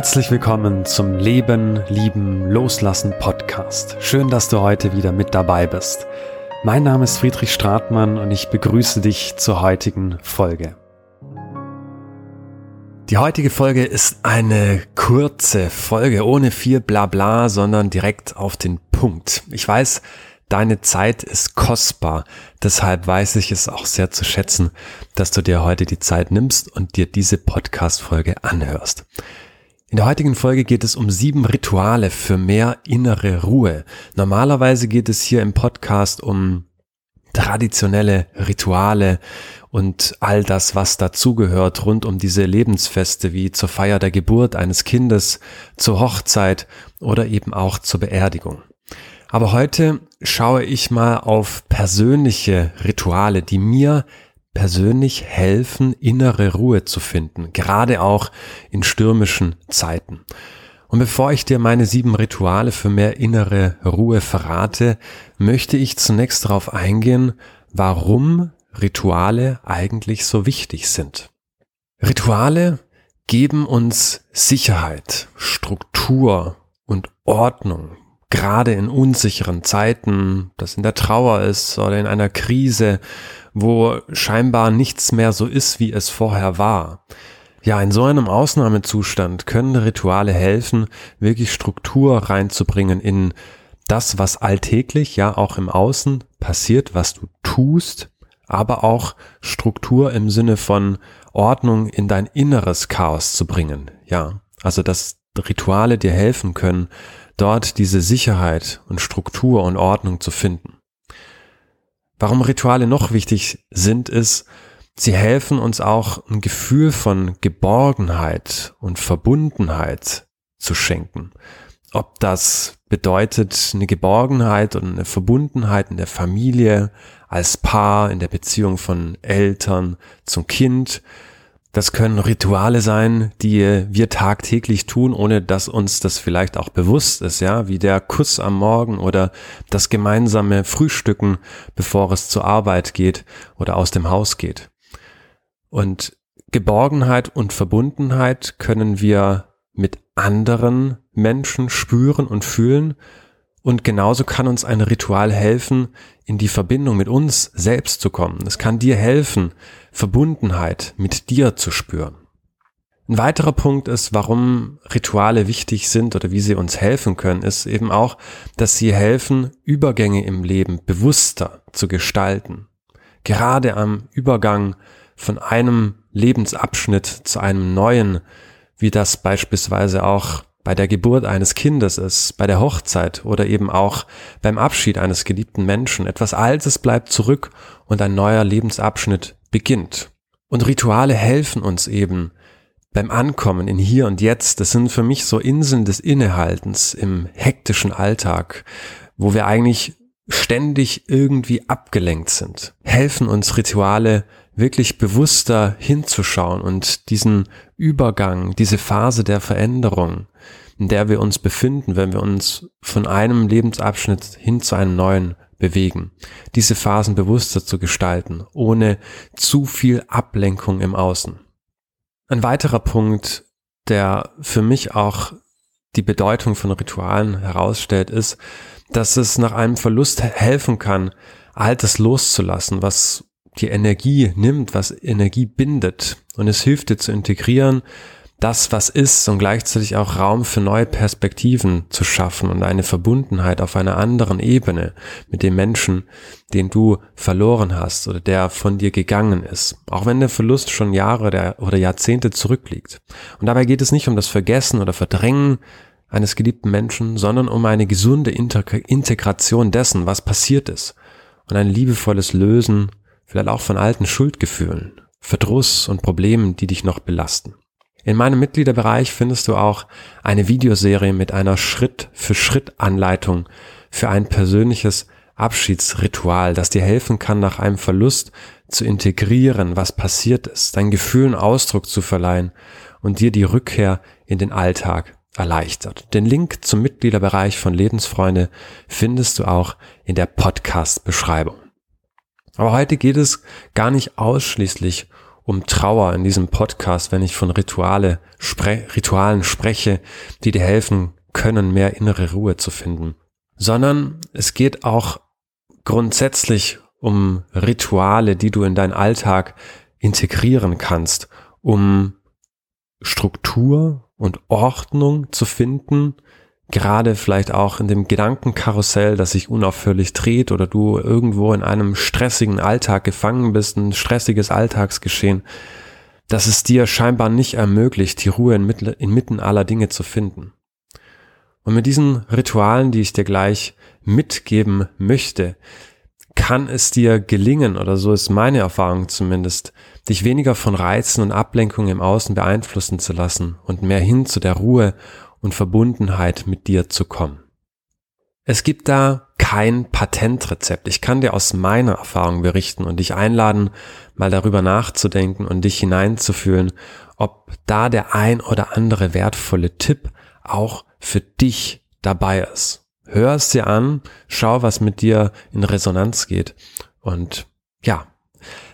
Herzlich willkommen zum Leben, Lieben, Loslassen Podcast. Schön, dass du heute wieder mit dabei bist. Mein Name ist Friedrich Stratmann und ich begrüße dich zur heutigen Folge. Die heutige Folge ist eine kurze Folge ohne viel Blabla, sondern direkt auf den Punkt. Ich weiß, deine Zeit ist kostbar, deshalb weiß ich es auch sehr zu schätzen, dass du dir heute die Zeit nimmst und dir diese Podcast-Folge anhörst. In der heutigen Folge geht es um sieben Rituale für mehr innere Ruhe. Normalerweise geht es hier im Podcast um traditionelle Rituale und all das, was dazugehört rund um diese Lebensfeste wie zur Feier der Geburt eines Kindes, zur Hochzeit oder eben auch zur Beerdigung. Aber heute schaue ich mal auf persönliche Rituale, die mir persönlich helfen, innere Ruhe zu finden, gerade auch in stürmischen Zeiten. Und bevor ich dir meine sieben Rituale für mehr innere Ruhe verrate, möchte ich zunächst darauf eingehen, warum Rituale eigentlich so wichtig sind. Rituale geben uns Sicherheit, Struktur und Ordnung, gerade in unsicheren Zeiten, das in der Trauer ist oder in einer Krise, wo scheinbar nichts mehr so ist, wie es vorher war. Ja, in so einem Ausnahmezustand können Rituale helfen, wirklich Struktur reinzubringen in das, was alltäglich, ja auch im Außen passiert, was du tust, aber auch Struktur im Sinne von Ordnung in dein inneres Chaos zu bringen. Ja, also dass Rituale dir helfen können, dort diese Sicherheit und Struktur und Ordnung zu finden. Warum Rituale noch wichtig sind, ist, sie helfen uns auch ein Gefühl von Geborgenheit und Verbundenheit zu schenken. Ob das bedeutet eine Geborgenheit und eine Verbundenheit in der Familie, als Paar, in der Beziehung von Eltern zum Kind, das können Rituale sein, die wir tagtäglich tun, ohne dass uns das vielleicht auch bewusst ist, ja, wie der Kuss am Morgen oder das gemeinsame Frühstücken, bevor es zur Arbeit geht oder aus dem Haus geht. Und Geborgenheit und Verbundenheit können wir mit anderen Menschen spüren und fühlen und genauso kann uns ein Ritual helfen, in die Verbindung mit uns selbst zu kommen. Es kann dir helfen, Verbundenheit mit dir zu spüren. Ein weiterer Punkt ist, warum Rituale wichtig sind oder wie sie uns helfen können, ist eben auch, dass sie helfen, Übergänge im Leben bewusster zu gestalten. Gerade am Übergang von einem Lebensabschnitt zu einem neuen, wie das beispielsweise auch bei der Geburt eines Kindes ist, bei der Hochzeit oder eben auch beim Abschied eines geliebten Menschen. Etwas Altes bleibt zurück und ein neuer Lebensabschnitt beginnt. Und Rituale helfen uns eben beim Ankommen in Hier und Jetzt. Das sind für mich so Inseln des Innehaltens im hektischen Alltag, wo wir eigentlich ständig irgendwie abgelenkt sind. Helfen uns Rituale wirklich bewusster hinzuschauen und diesen Übergang, diese Phase der Veränderung, in der wir uns befinden, wenn wir uns von einem Lebensabschnitt hin zu einem neuen bewegen, diese Phasen bewusster zu gestalten, ohne zu viel Ablenkung im Außen. Ein weiterer Punkt, der für mich auch die Bedeutung von Ritualen herausstellt, ist, dass es nach einem Verlust helfen kann, Altes loszulassen, was die Energie nimmt, was Energie bindet. Und es hilft dir zu integrieren, das, was ist und gleichzeitig auch Raum für neue Perspektiven zu schaffen und eine Verbundenheit auf einer anderen Ebene mit dem Menschen, den du verloren hast oder der von dir gegangen ist. Auch wenn der Verlust schon Jahre oder Jahrzehnte zurückliegt. Und dabei geht es nicht um das Vergessen oder Verdrängen eines geliebten Menschen, sondern um eine gesunde Integration dessen, was passiert ist und ein liebevolles Lösen vielleicht auch von alten Schuldgefühlen, Verdruss und Problemen, die dich noch belasten. In meinem Mitgliederbereich findest du auch eine Videoserie mit einer Schritt-für-Schritt-Anleitung für ein persönliches Abschiedsritual, das dir helfen kann, nach einem Verlust zu integrieren, was passiert ist, deinen Gefühlen Ausdruck zu verleihen und dir die Rückkehr in den Alltag erleichtert. Den Link zum Mitgliederbereich von Lebensfreunde findest du auch in der Podcast-Beschreibung. Aber heute geht es gar nicht ausschließlich um Trauer in diesem Podcast, wenn ich von Rituale, spre Ritualen spreche, die dir helfen können, mehr innere Ruhe zu finden, sondern es geht auch grundsätzlich um Rituale, die du in deinen Alltag integrieren kannst, um Struktur und Ordnung zu finden, gerade vielleicht auch in dem Gedankenkarussell, das sich unaufhörlich dreht oder du irgendwo in einem stressigen Alltag gefangen bist, ein stressiges Alltagsgeschehen, dass es dir scheinbar nicht ermöglicht, die Ruhe inmitten aller Dinge zu finden. Und mit diesen Ritualen, die ich dir gleich mitgeben möchte, kann es dir gelingen, oder so ist meine Erfahrung zumindest, dich weniger von Reizen und Ablenkungen im Außen beeinflussen zu lassen und mehr hin zu der Ruhe und Verbundenheit mit dir zu kommen. Es gibt da kein Patentrezept. Ich kann dir aus meiner Erfahrung berichten und dich einladen, mal darüber nachzudenken und dich hineinzufühlen, ob da der ein oder andere wertvolle Tipp auch für dich dabei ist. Hör es dir an, schau, was mit dir in Resonanz geht und ja,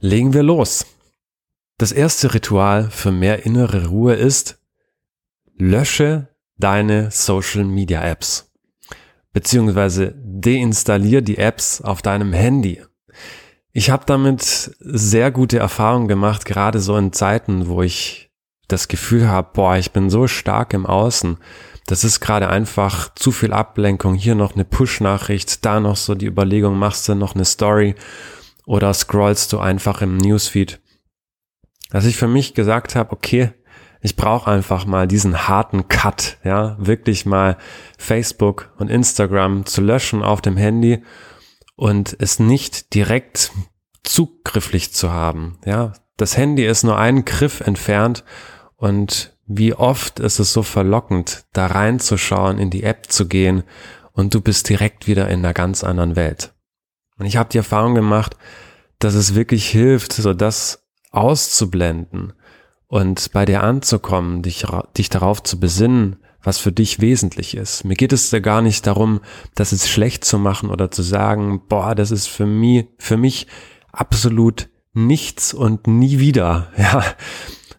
legen wir los. Das erste Ritual für mehr innere Ruhe ist, lösche deine Social Media Apps. Beziehungsweise deinstallier die Apps auf deinem Handy. Ich habe damit sehr gute Erfahrungen gemacht, gerade so in Zeiten, wo ich das Gefühl habe, boah, ich bin so stark im Außen. Das ist gerade einfach zu viel Ablenkung. Hier noch eine Push-Nachricht, da noch so die Überlegung, machst du noch eine Story oder scrollst du einfach im Newsfeed. Dass ich für mich gesagt habe, okay, ich brauche einfach mal diesen harten Cut, ja, wirklich mal Facebook und Instagram zu löschen auf dem Handy und es nicht direkt zugrifflich zu haben, ja. Das Handy ist nur einen Griff entfernt und wie oft ist es so verlockend, da reinzuschauen, in die App zu gehen und du bist direkt wieder in einer ganz anderen Welt. Und ich habe die Erfahrung gemacht, dass es wirklich hilft, so das auszublenden und bei dir anzukommen, dich, dich darauf zu besinnen, was für dich wesentlich ist. Mir geht es da gar nicht darum, das jetzt schlecht zu machen oder zu sagen, boah, das ist für mich, für mich absolut nichts und nie wieder, ja,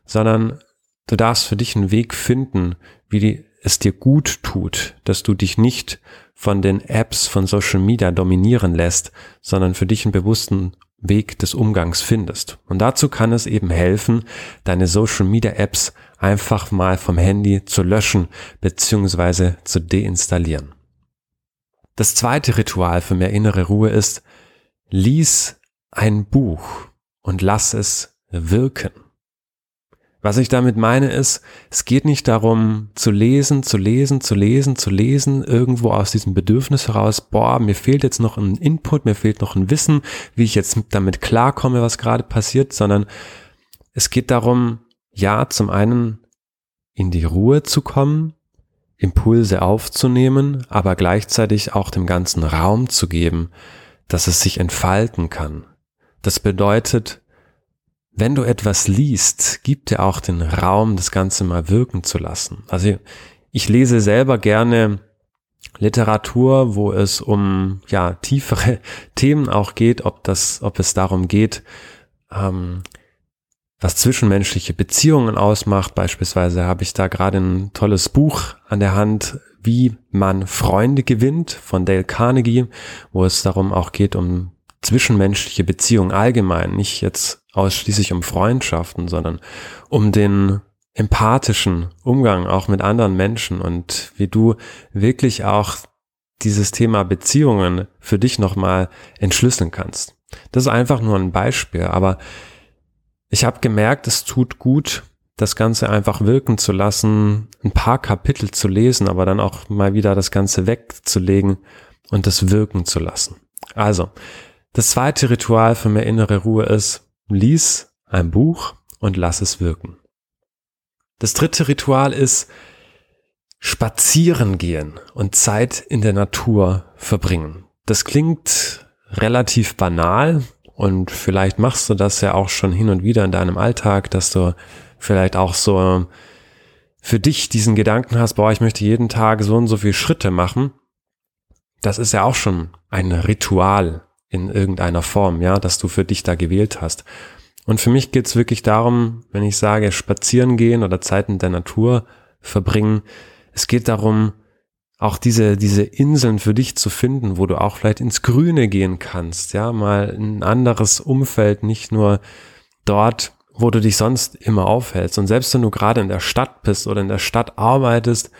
sondern du darfst für dich einen Weg finden, wie die, es dir gut tut, dass du dich nicht von den Apps von Social Media dominieren lässt, sondern für dich einen bewussten Weg des Umgangs findest. Und dazu kann es eben helfen, deine Social Media Apps einfach mal vom Handy zu löschen bzw. zu deinstallieren. Das zweite Ritual für mehr innere Ruhe ist, lies ein Buch und lass es wirken. Was ich damit meine ist, es geht nicht darum zu lesen, zu lesen, zu lesen, zu lesen, irgendwo aus diesem Bedürfnis heraus, boah, mir fehlt jetzt noch ein Input, mir fehlt noch ein Wissen, wie ich jetzt damit klarkomme, was gerade passiert, sondern es geht darum, ja, zum einen in die Ruhe zu kommen, Impulse aufzunehmen, aber gleichzeitig auch dem ganzen Raum zu geben, dass es sich entfalten kann. Das bedeutet, wenn du etwas liest, gibt dir auch den Raum, das Ganze mal wirken zu lassen. Also ich lese selber gerne Literatur, wo es um ja tiefere Themen auch geht, ob das, ob es darum geht, ähm, was zwischenmenschliche Beziehungen ausmacht. Beispielsweise habe ich da gerade ein tolles Buch an der Hand, wie man Freunde gewinnt von Dale Carnegie, wo es darum auch geht um zwischenmenschliche Beziehungen allgemein, nicht jetzt ausschließlich um Freundschaften, sondern um den empathischen Umgang auch mit anderen Menschen und wie du wirklich auch dieses Thema Beziehungen für dich nochmal entschlüsseln kannst. Das ist einfach nur ein Beispiel, aber ich habe gemerkt, es tut gut, das Ganze einfach wirken zu lassen, ein paar Kapitel zu lesen, aber dann auch mal wieder das Ganze wegzulegen und das wirken zu lassen. Also, das zweite Ritual für mehr innere Ruhe ist, lies ein Buch und lass es wirken. Das dritte Ritual ist, spazieren gehen und Zeit in der Natur verbringen. Das klingt relativ banal und vielleicht machst du das ja auch schon hin und wieder in deinem Alltag, dass du vielleicht auch so für dich diesen Gedanken hast, boah, ich möchte jeden Tag so und so viele Schritte machen. Das ist ja auch schon ein Ritual, in irgendeiner Form, ja, dass du für dich da gewählt hast. Und für mich geht es wirklich darum, wenn ich sage, spazieren gehen oder Zeit in der Natur verbringen, es geht darum, auch diese, diese Inseln für dich zu finden, wo du auch vielleicht ins Grüne gehen kannst, ja, mal ein anderes Umfeld, nicht nur dort, wo du dich sonst immer aufhältst. Und selbst wenn du gerade in der Stadt bist oder in der Stadt arbeitest,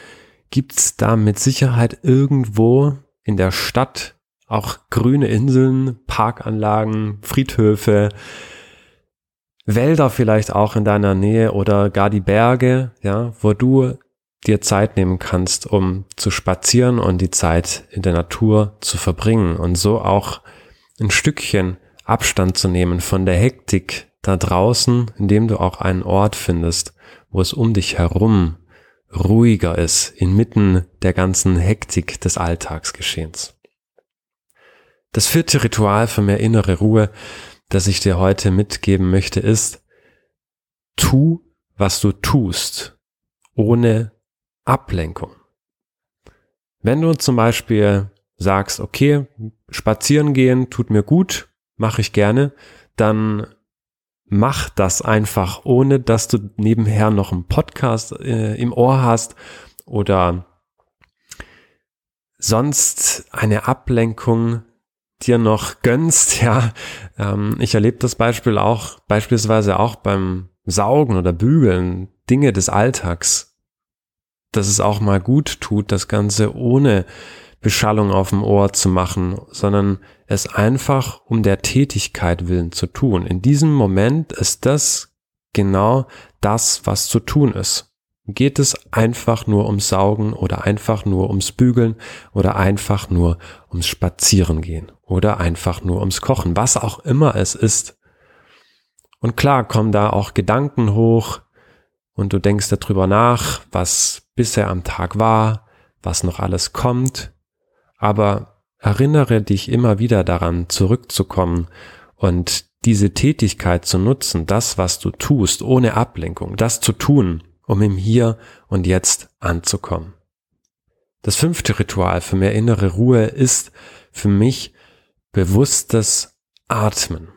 gibt's da mit Sicherheit irgendwo in der Stadt auch grüne Inseln, Parkanlagen, Friedhöfe, Wälder vielleicht auch in deiner Nähe oder gar die Berge, ja, wo du dir Zeit nehmen kannst, um zu spazieren und die Zeit in der Natur zu verbringen und so auch ein Stückchen Abstand zu nehmen von der Hektik da draußen, indem du auch einen Ort findest, wo es um dich herum ruhiger ist, inmitten der ganzen Hektik des Alltagsgeschehens. Das vierte Ritual für mehr innere Ruhe, das ich dir heute mitgeben möchte, ist, tu, was du tust, ohne Ablenkung. Wenn du zum Beispiel sagst, okay, spazieren gehen tut mir gut, mache ich gerne, dann mach das einfach, ohne dass du nebenher noch einen Podcast äh, im Ohr hast oder sonst eine Ablenkung dir noch gönnst, ja. Ähm, ich erlebe das Beispiel auch, beispielsweise auch beim Saugen oder Bügeln, Dinge des Alltags dass es auch mal gut tut, das Ganze ohne Beschallung auf dem Ohr zu machen, sondern es einfach um der Tätigkeit willen zu tun. In diesem Moment ist das genau das, was zu tun ist. Geht es einfach nur ums Saugen oder einfach nur ums Bügeln oder einfach nur ums Spazierengehen oder einfach nur ums Kochen, was auch immer es ist. Und klar kommen da auch Gedanken hoch und du denkst darüber nach, was bisher am Tag war, was noch alles kommt, aber erinnere dich immer wieder daran, zurückzukommen und diese Tätigkeit zu nutzen, das, was du tust, ohne Ablenkung, das zu tun, um im Hier und Jetzt anzukommen. Das fünfte Ritual für mehr innere Ruhe ist für mich bewusstes Atmen.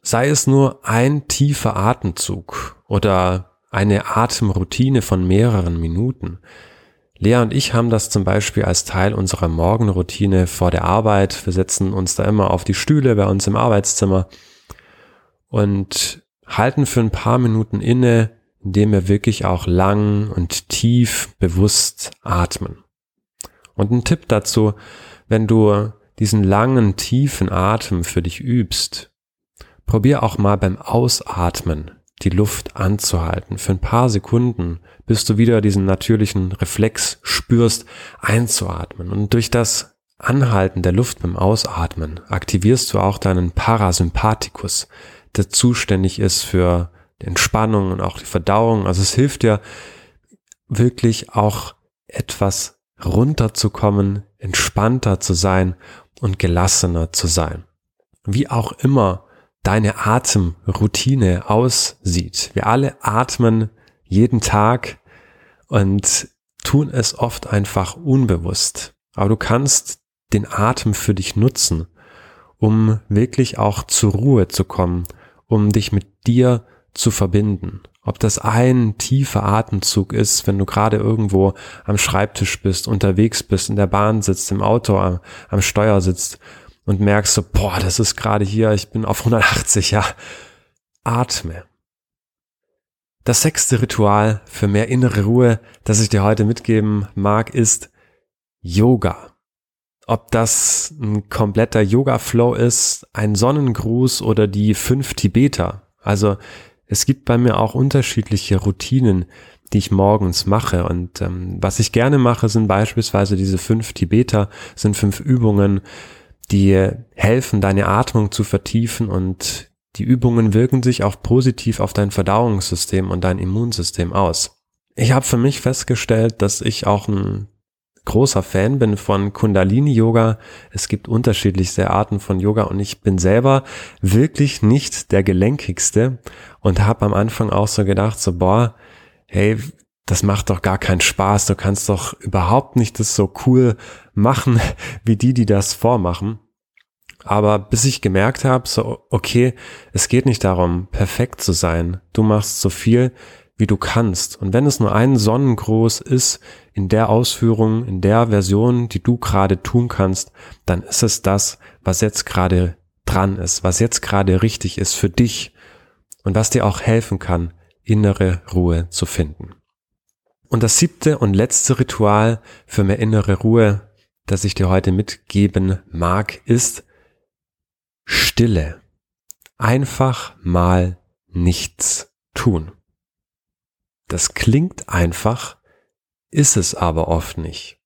Sei es nur ein tiefer Atemzug oder eine Atemroutine von mehreren Minuten. Lea und ich haben das zum Beispiel als Teil unserer Morgenroutine vor der Arbeit. Wir setzen uns da immer auf die Stühle bei uns im Arbeitszimmer und halten für ein paar Minuten inne, indem wir wirklich auch lang und tief bewusst atmen. Und ein Tipp dazu, wenn du diesen langen, tiefen Atem für dich übst, probier auch mal beim Ausatmen die Luft anzuhalten für ein paar Sekunden, bis du wieder diesen natürlichen Reflex spürst, einzuatmen. Und durch das Anhalten der Luft beim Ausatmen aktivierst du auch deinen Parasympathikus, der zuständig ist für die Entspannung und auch die Verdauung. Also es hilft dir wirklich auch etwas runterzukommen, entspannter zu sein und gelassener zu sein. Wie auch immer deine Atemroutine aussieht. Wir alle atmen jeden Tag und tun es oft einfach unbewusst. Aber du kannst den Atem für dich nutzen, um wirklich auch zur Ruhe zu kommen, um dich mit dir zu verbinden. Ob das ein tiefer Atemzug ist, wenn du gerade irgendwo am Schreibtisch bist, unterwegs bist, in der Bahn sitzt, im Auto am, am Steuer sitzt und merkst so, boah, das ist gerade hier, ich bin auf 180, ja. Atme. Das sechste Ritual für mehr innere Ruhe, das ich dir heute mitgeben mag, ist Yoga. Ob das ein kompletter Yoga-Flow ist, ein Sonnengruß oder die fünf Tibeter. Also es gibt bei mir auch unterschiedliche Routinen, die ich morgens mache. Und ähm, was ich gerne mache, sind beispielsweise diese fünf Tibeter, sind fünf Übungen, die helfen, deine Atmung zu vertiefen und die Übungen wirken sich auch positiv auf dein Verdauungssystem und dein Immunsystem aus. Ich habe für mich festgestellt, dass ich auch ein großer Fan bin von Kundalini Yoga. Es gibt unterschiedlichste Arten von Yoga und ich bin selber wirklich nicht der gelenkigste und habe am Anfang auch so gedacht, so boah, hey, das macht doch gar keinen Spaß. Du kannst doch überhaupt nicht das so cool machen wie die, die das vormachen. Aber bis ich gemerkt habe, so, okay, es geht nicht darum, perfekt zu sein. Du machst so viel, wie du kannst. Und wenn es nur ein Sonnengruß ist, in der Ausführung, in der Version, die du gerade tun kannst, dann ist es das, was jetzt gerade dran ist, was jetzt gerade richtig ist für dich und was dir auch helfen kann, innere Ruhe zu finden. Und das siebte und letzte Ritual für mehr innere Ruhe, das ich dir heute mitgeben mag, ist Stille. Einfach mal nichts tun. Das klingt einfach, ist es aber oft nicht.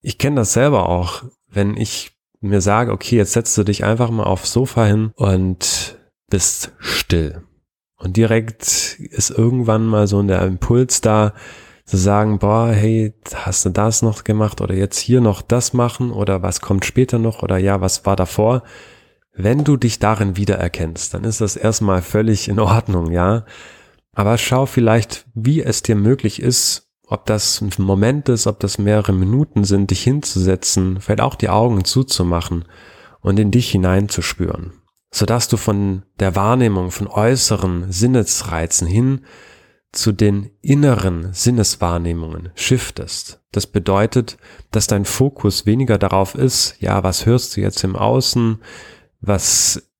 Ich kenne das selber auch, wenn ich mir sage, okay, jetzt setzt du dich einfach mal aufs Sofa hin und bist still. Und direkt ist irgendwann mal so der Impuls da, zu sagen, boah, hey, hast du das noch gemacht oder jetzt hier noch das machen oder was kommt später noch oder ja, was war davor? Wenn du dich darin wiedererkennst, dann ist das erstmal völlig in Ordnung, ja. Aber schau vielleicht, wie es dir möglich ist, ob das ein Moment ist, ob das mehrere Minuten sind, dich hinzusetzen, vielleicht auch die Augen zuzumachen und in dich hineinzuspüren, sodass du von der Wahrnehmung von äußeren Sinnesreizen hin zu den inneren Sinneswahrnehmungen shiftest. Das bedeutet, dass dein Fokus weniger darauf ist, ja, was hörst du jetzt im Außen, was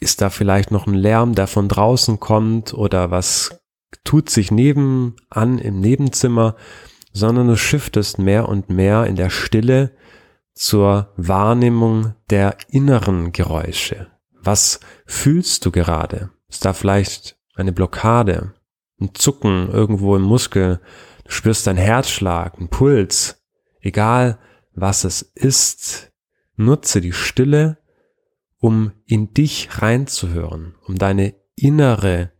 ist da vielleicht noch ein Lärm, der von draußen kommt oder was tut sich nebenan im Nebenzimmer, sondern du shiftest mehr und mehr in der Stille zur Wahrnehmung der inneren Geräusche. Was fühlst du gerade? Ist da vielleicht eine Blockade, ein Zucken irgendwo im Muskel? Du spürst deinen Herzschlag, einen Puls. Egal was es ist, nutze die Stille um in dich reinzuhören, um deine innere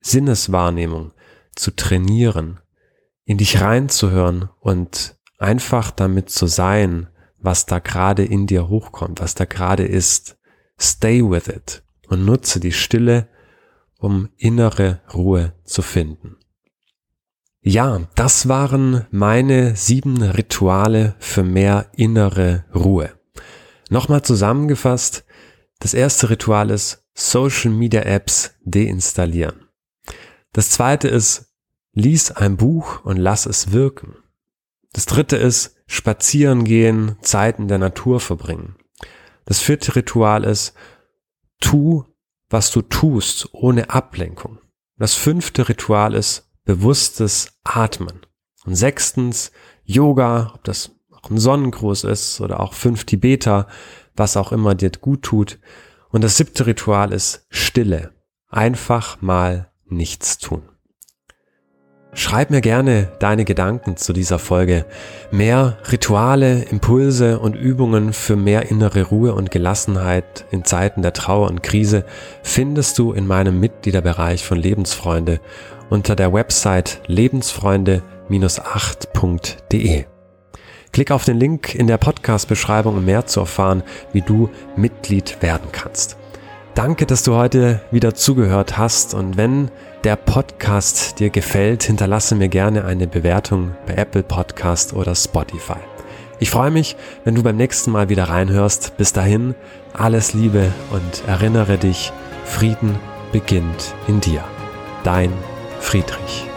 Sinneswahrnehmung zu trainieren, in dich reinzuhören und einfach damit zu sein, was da gerade in dir hochkommt, was da gerade ist. Stay with it und nutze die Stille, um innere Ruhe zu finden. Ja, das waren meine sieben Rituale für mehr innere Ruhe. Nochmal zusammengefasst, das erste Ritual ist Social Media Apps deinstallieren. Das zweite ist, lies ein Buch und lass es wirken. Das dritte ist, spazieren gehen, Zeit in der Natur verbringen. Das vierte Ritual ist, tu, was du tust, ohne Ablenkung. Das fünfte Ritual ist, bewusstes Atmen. Und sechstens, Yoga, ob das auch ein Sonnengruß ist oder auch fünf Tibeter, was auch immer dir gut tut. Und das siebte Ritual ist Stille. Einfach mal nichts tun. Schreib mir gerne deine Gedanken zu dieser Folge. Mehr Rituale, Impulse und Übungen für mehr innere Ruhe und Gelassenheit in Zeiten der Trauer und Krise findest du in meinem Mitgliederbereich von Lebensfreunde unter der Website lebensfreunde-8.de. Klick auf den Link in der Podcast-Beschreibung, um mehr zu erfahren, wie du Mitglied werden kannst. Danke, dass du heute wieder zugehört hast und wenn der Podcast dir gefällt, hinterlasse mir gerne eine Bewertung bei Apple Podcast oder Spotify. Ich freue mich, wenn du beim nächsten Mal wieder reinhörst. Bis dahin, alles Liebe und erinnere dich, Frieden beginnt in dir. Dein Friedrich.